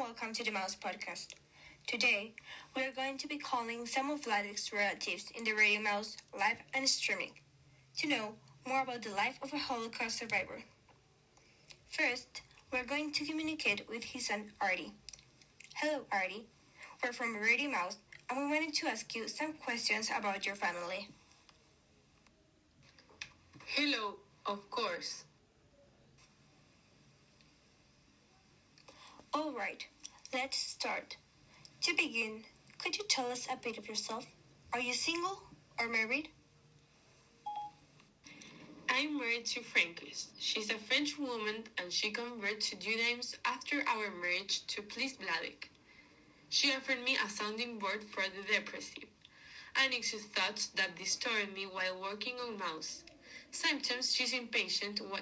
welcome to the Mouse Podcast. Today, we are going to be calling some of Vladek's relatives in the Radio Mouse live and streaming to know more about the life of a Holocaust survivor. First, we're going to communicate with his son Artie. Hello, Artie. We're from Radio Mouse and we wanted to ask you some questions about your family. Hello, of course. All right, let's start. To begin, could you tell us a bit of yourself? Are you single or married? I'm married to Frankis. She's a French woman and she converted to Judaism after our marriage to please Vladek. She offered me a sounding board for the depressive, anxious thoughts that disturbed me while working on Maus. Sometimes she's impatient uh,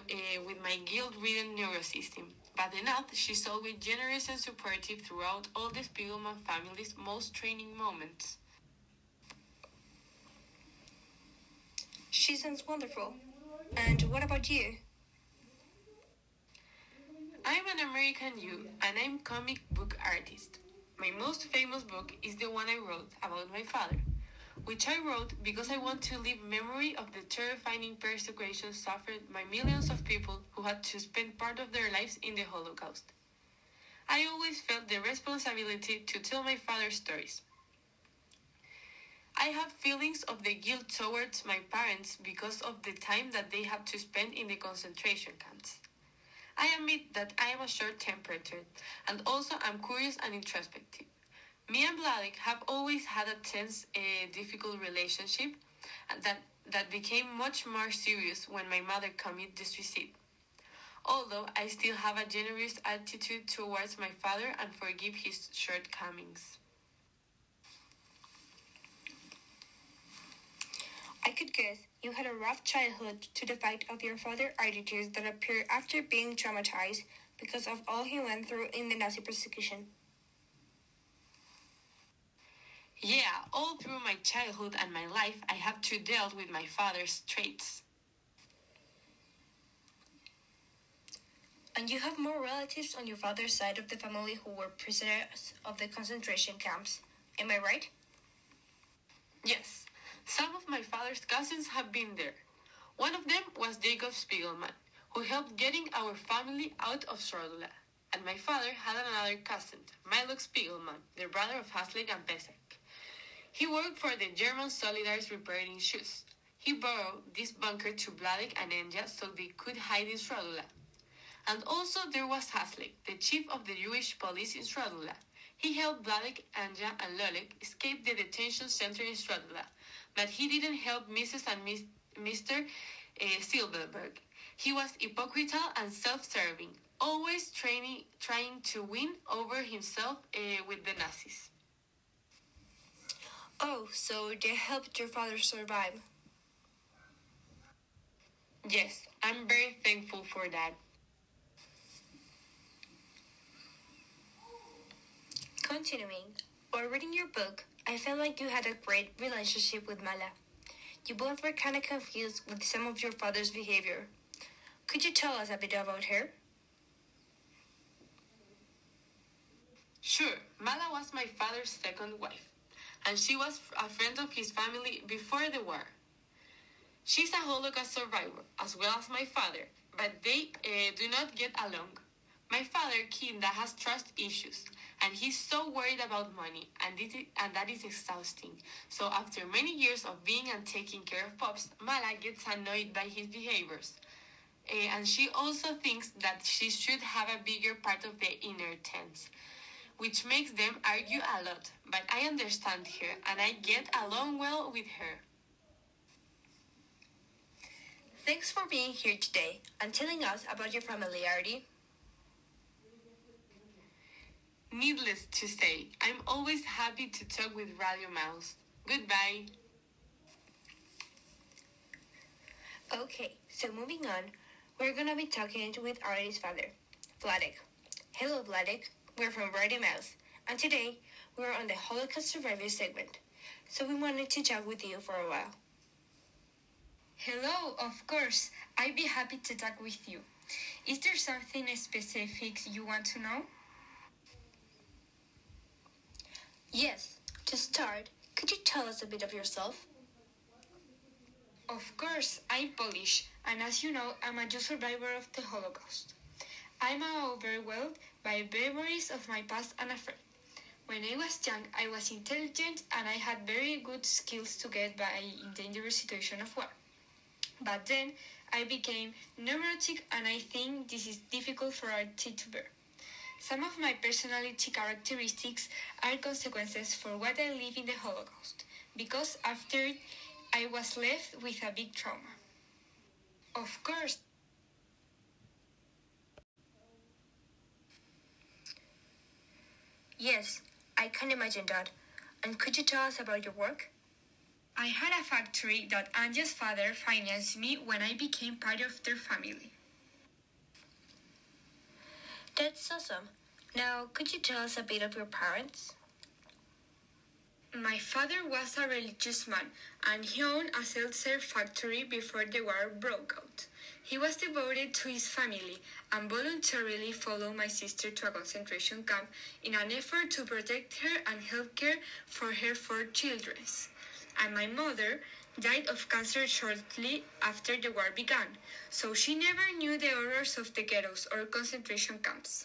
with my guilt-ridden neurosystem, but enough she's always generous and supportive throughout all the Spiegelman family's most training moments. She sounds wonderful. And what about you? I'm an American Jew and I'm comic book artist. My most famous book is the one I wrote about my father which I wrote because I want to leave memory of the terrifying persecution suffered by millions of people who had to spend part of their lives in the Holocaust. I always felt the responsibility to tell my father's stories. I have feelings of the guilt towards my parents because of the time that they had to spend in the concentration camps. I admit that I am a short tempered and also I'm curious and introspective. Me and Vladik have always had a tense, uh, difficult relationship that, that became much more serious when my mother committed this suicide. Although I still have a generous attitude towards my father and forgive his shortcomings. I could guess you had a rough childhood to the fact of your father's attitudes that appeared after being traumatized because of all he went through in the Nazi persecution. Yeah, all through my childhood and my life, I have to deal with my father's traits. And you have more relatives on your father's side of the family who were prisoners of the concentration camps. Am I right? Yes, some of my father's cousins have been there. One of them was Jacob Spiegelman, who helped getting our family out of Srodula. And my father had another cousin, Milo Spiegelman, the brother of Haslik and Pesek. He worked for the German Soldiers repairing shoes. He borrowed this bunker to Vladek and Anja so they could hide in Srodula. And also there was Haslik, the chief of the Jewish police in Srodula. He helped Vladek, Anja, and Lolek escape the detention center in Srodula, but he didn't help Mrs. and Mr. Uh, Silverberg. He was hypocritical and self-serving, always training, trying to win over himself uh, with the Nazis. Oh, so they helped your father survive? Yes, I'm very thankful for that. Continuing, while reading your book, I felt like you had a great relationship with Mala. You both were kind of confused with some of your father's behavior. Could you tell us a bit about her? Sure, Mala was my father's second wife and she was a friend of his family before the war. She's a Holocaust survivor, as well as my father, but they uh, do not get along. My father, Kinda, has trust issues, and he's so worried about money, and, it, and that is exhausting. So, after many years of being and taking care of Pops, Mala gets annoyed by his behaviors. Uh, and she also thinks that she should have a bigger part of the inner tents which makes them argue a lot, but I understand her and I get along well with her. Thanks for being here today and telling us about your familiarity. Needless to say, I'm always happy to talk with Radio Mouse. Goodbye. Okay, so moving on, we're gonna be talking with Artie's father, Vladek. Hello, Vladek. We're from Radio Mouse, and today we're on the Holocaust Survivor segment, so we wanted to chat with you for a while. Hello, of course. I'd be happy to talk with you. Is there something specific you want to know? Yes, to start, could you tell us a bit of yourself? Of course, I'm Polish, and as you know, I'm a Jew survivor of the Holocaust. I'm overwhelmed by memories of my past and afraid. When I was young, I was intelligent and I had very good skills to get by in dangerous situations of war. But then I became neurotic and I think this is difficult for a to bear. Some of my personality characteristics are consequences for what I lived in the Holocaust, because after it, I was left with a big trauma. Of course, Yes, I can imagine that. And could you tell us about your work? I had a factory that Anja's father financed me when I became part of their family. That's awesome. Now, could you tell us a bit of your parents? My father was a religious man and he owned a seltzer factory before the war broke out. He was devoted to his family and voluntarily followed my sister to a concentration camp in an effort to protect her and help care for her four children. And my mother died of cancer shortly after the war began, so she never knew the horrors of the ghettos or concentration camps.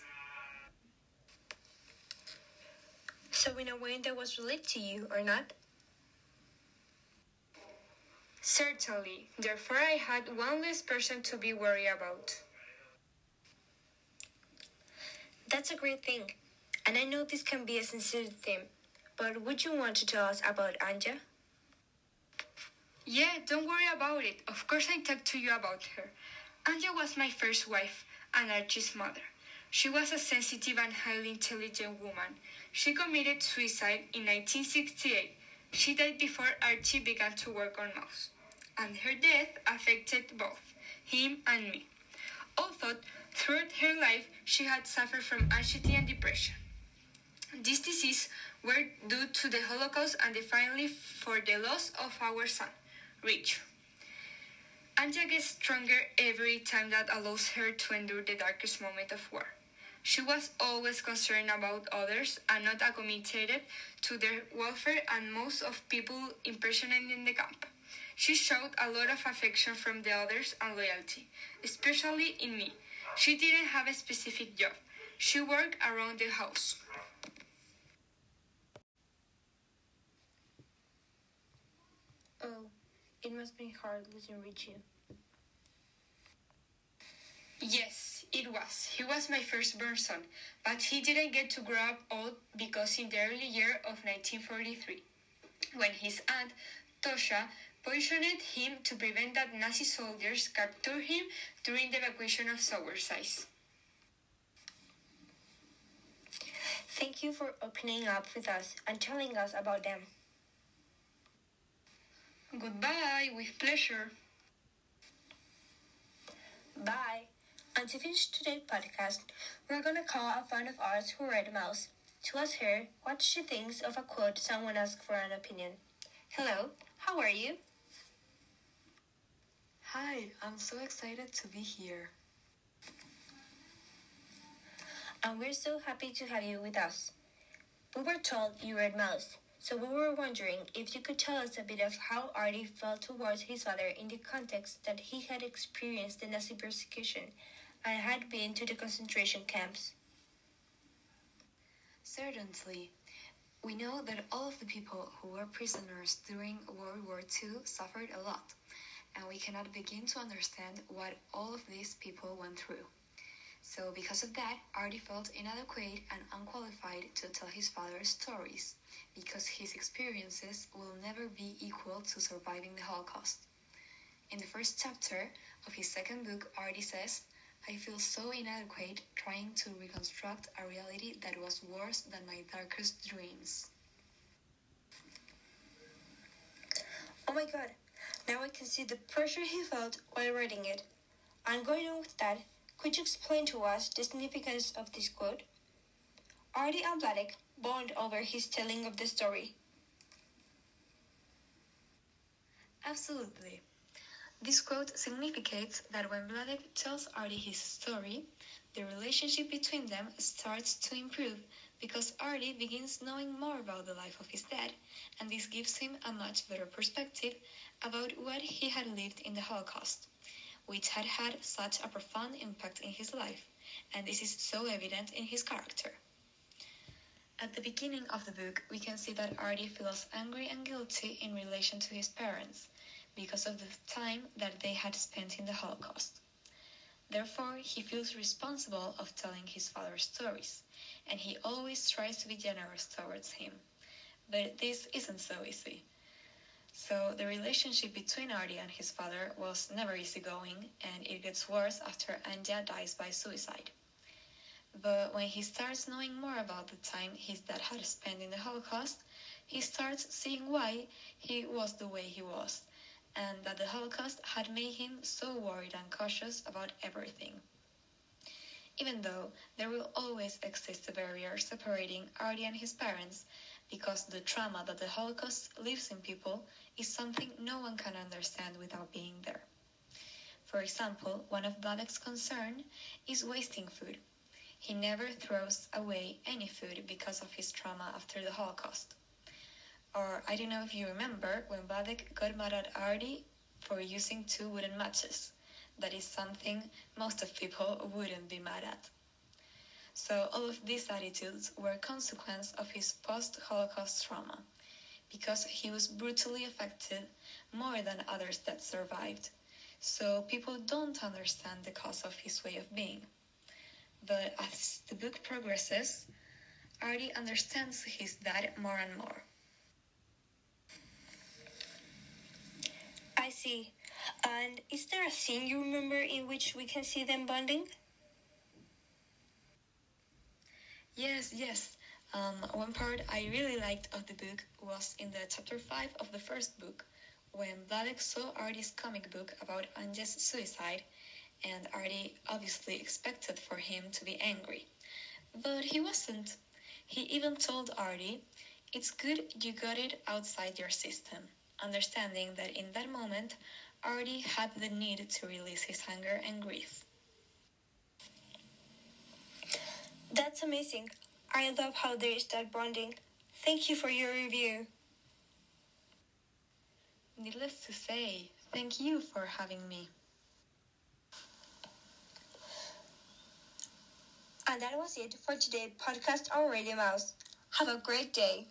So, in a way that was related to you, or not? Certainly, therefore I had one less person to be worried about. That's a great thing. And I know this can be a sensitive theme, but would you want to tell us about Anja? Yeah, don't worry about it. Of course, I talked to you about her. Anja was my first wife and Artie's mother. She was a sensitive and highly intelligent woman. She committed suicide in 1968. She died before Archie began to work on Maus, and her death affected both him and me. Although throughout her life she had suffered from anxiety and depression. These diseases were due to the Holocaust and finally for the loss of our son, Rich. Anja gets stronger every time that allows her to endure the darkest moment of war. She was always concerned about others and not committed to their welfare and most of people imprisoned in the camp. She showed a lot of affection from the others and loyalty, especially in me. She didn't have a specific job. She worked around the house. Oh, it must be hard losing Richie. Yes, it was. He was my firstborn son, but he didn't get to grow up old because in the early year of 1943, when his aunt, Tosha, poisoned him to prevent that Nazi soldiers capture him during the evacuation of Zawiercie. Thank you for opening up with us and telling us about them. Goodbye, with pleasure. Bye. To finish today's podcast, we're gonna call a friend of ours who read Maus to ask her what she thinks of a quote someone asked for an opinion. Hello, how are you? Hi, I'm so excited to be here. And we're so happy to have you with us. We were told you read Maus, so we were wondering if you could tell us a bit of how Artie felt towards his father in the context that he had experienced the Nazi persecution and had been to the concentration camps. Certainly. We know that all of the people who were prisoners during World War II suffered a lot, and we cannot begin to understand what all of these people went through. So, because of that, Artie felt inadequate and unqualified to tell his father's stories, because his experiences will never be equal to surviving the Holocaust. In the first chapter of his second book, Artie says, I feel so inadequate trying to reconstruct a reality that was worse than my darkest dreams. Oh my god, now I can see the pressure he felt while writing it. And going on with that, could you explain to us the significance of this quote? Artie and Vladek bond over his telling of the story. Absolutely. This quote significates that when Vladek tells Artie his story, the relationship between them starts to improve because Artie begins knowing more about the life of his dad, and this gives him a much better perspective about what he had lived in the Holocaust, which had had such a profound impact in his life, and this is so evident in his character. At the beginning of the book, we can see that Artie feels angry and guilty in relation to his parents because of the time that they had spent in the Holocaust. Therefore, he feels responsible of telling his father stories, and he always tries to be generous towards him. But this isn't so easy. So the relationship between Artie and his father was never easygoing, and it gets worse after Anja dies by suicide. But when he starts knowing more about the time his dad had spent in the Holocaust, he starts seeing why he was the way he was, and that the Holocaust had made him so worried and cautious about everything. Even though there will always exist a barrier separating Artie and his parents, because the trauma that the Holocaust leaves in people is something no one can understand without being there. For example, one of Vladek's concern is wasting food. He never throws away any food because of his trauma after the Holocaust. Or I don't know if you remember when Vladek got mad at Artie for using two wooden matches. That is something most of people wouldn't be mad at. So all of these attitudes were a consequence of his post-Holocaust trauma, because he was brutally affected more than others that survived. So people don't understand the cause of his way of being. But as the book progresses, Artie understands his dad more and more. I see. And is there a scene you remember in which we can see them bonding? Yes, yes. Um, one part I really liked of the book was in the chapter 5 of the first book, when Vladek saw Artie's comic book about Anja's suicide, and Artie obviously expected for him to be angry. But he wasn't. He even told Artie, It's good you got it outside your system, understanding that in that moment, Artie had the need to release his anger and grief. That's amazing. I love how there is that bonding. Thank you for your review. Needless to say, thank you for having me. And that was it for today's podcast on Radio Mouse. Have a great day.